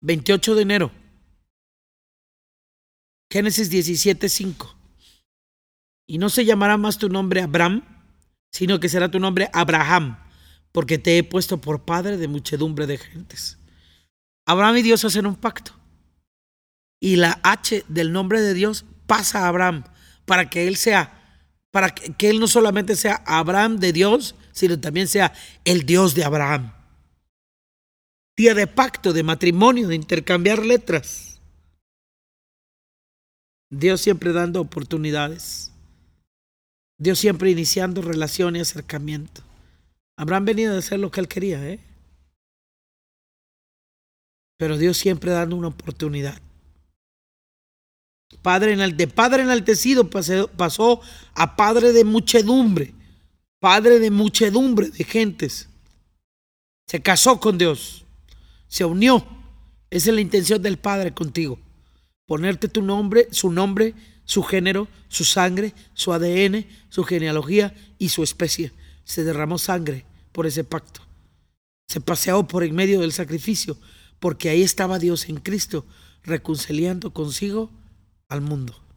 28 de enero. Génesis 17, 5. Y no se llamará más tu nombre Abraham, sino que será tu nombre Abraham, porque te he puesto por padre de muchedumbre de gentes. Abraham y Dios hacen un pacto. Y la H del nombre de Dios pasa a Abraham para que él sea, para que él no solamente sea Abraham de Dios, sino también sea el Dios de Abraham. Día de pacto, de matrimonio, de intercambiar letras. Dios siempre dando oportunidades. Dios siempre iniciando relación y acercamiento. Abraham venido a hacer lo que él quería, ¿eh? Pero Dios siempre dando una oportunidad. Padre de padre enaltecido pasó a padre de muchedumbre, padre de muchedumbre de gentes. Se casó con Dios, se unió. Esa es la intención del Padre contigo. Ponerte tu nombre, su nombre, su género, su sangre, su ADN, su genealogía y su especie. Se derramó sangre por ese pacto. Se paseó por en medio del sacrificio, porque ahí estaba Dios en Cristo, reconciliando consigo al mundo.